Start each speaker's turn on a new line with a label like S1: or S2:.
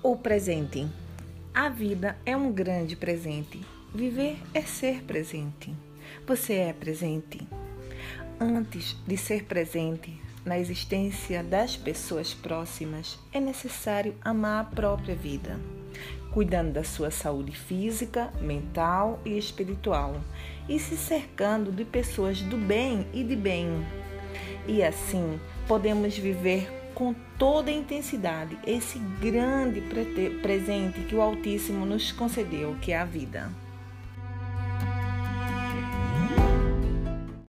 S1: O presente. A vida é um grande presente. Viver é ser presente. Você é presente. Antes de ser presente na existência das pessoas próximas, é necessário amar a própria vida, cuidando da sua saúde física, mental e espiritual, e se cercando de pessoas do bem e de bem. E assim podemos viver com toda a intensidade esse grande presente que o Altíssimo nos concedeu, que é a vida.